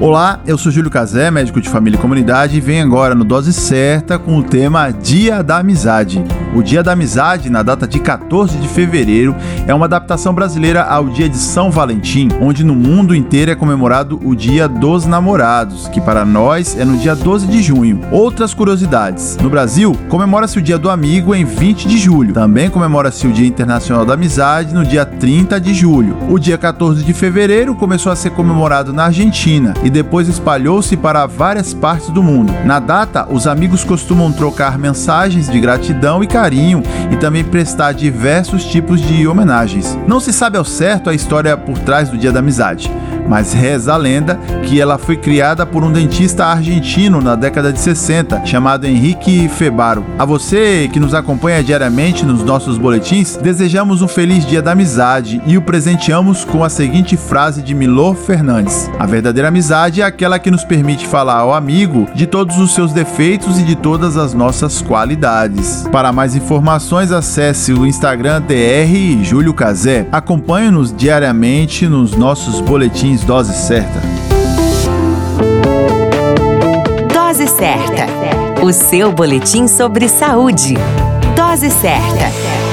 Olá, eu sou Júlio Cazé, médico de família e comunidade, e venho agora no Dose Certa com o tema Dia da Amizade. O Dia da Amizade, na data de 14 de fevereiro, é uma adaptação brasileira ao Dia de São Valentim, onde no mundo inteiro é comemorado o Dia dos Namorados, que para nós é no dia 12 de junho. Outras curiosidades: no Brasil, comemora-se o Dia do Amigo em 20 de julho. Também comemora-se o Dia Internacional da Amizade no dia 30 de julho. O dia 14 de fevereiro começou a ser comemorado na Argentina e depois espalhou-se para várias partes do mundo. Na data, os amigos costumam trocar mensagens de gratidão e carinho e também prestar diversos tipos de homenagens. Não se sabe ao certo a história por trás do Dia da Amizade, mas reza a lenda que ela foi criada por um dentista argentino na década de 60, chamado Henrique Febaro. A você que nos acompanha diariamente nos nossos boletins, desejamos um feliz Dia da Amizade e o presenteamos com a seguinte frase de Milor Fernandes: A verdadeira amizade é aquela que nos permite falar ao amigo de todos os seus defeitos e de todas as nossas qualidades. Para mais informações, acesse o Instagram DR Júlio Cazé. Acompanhe-nos diariamente nos nossos boletins Dose Certa. Dose Certa. O seu boletim sobre saúde. Dose certa.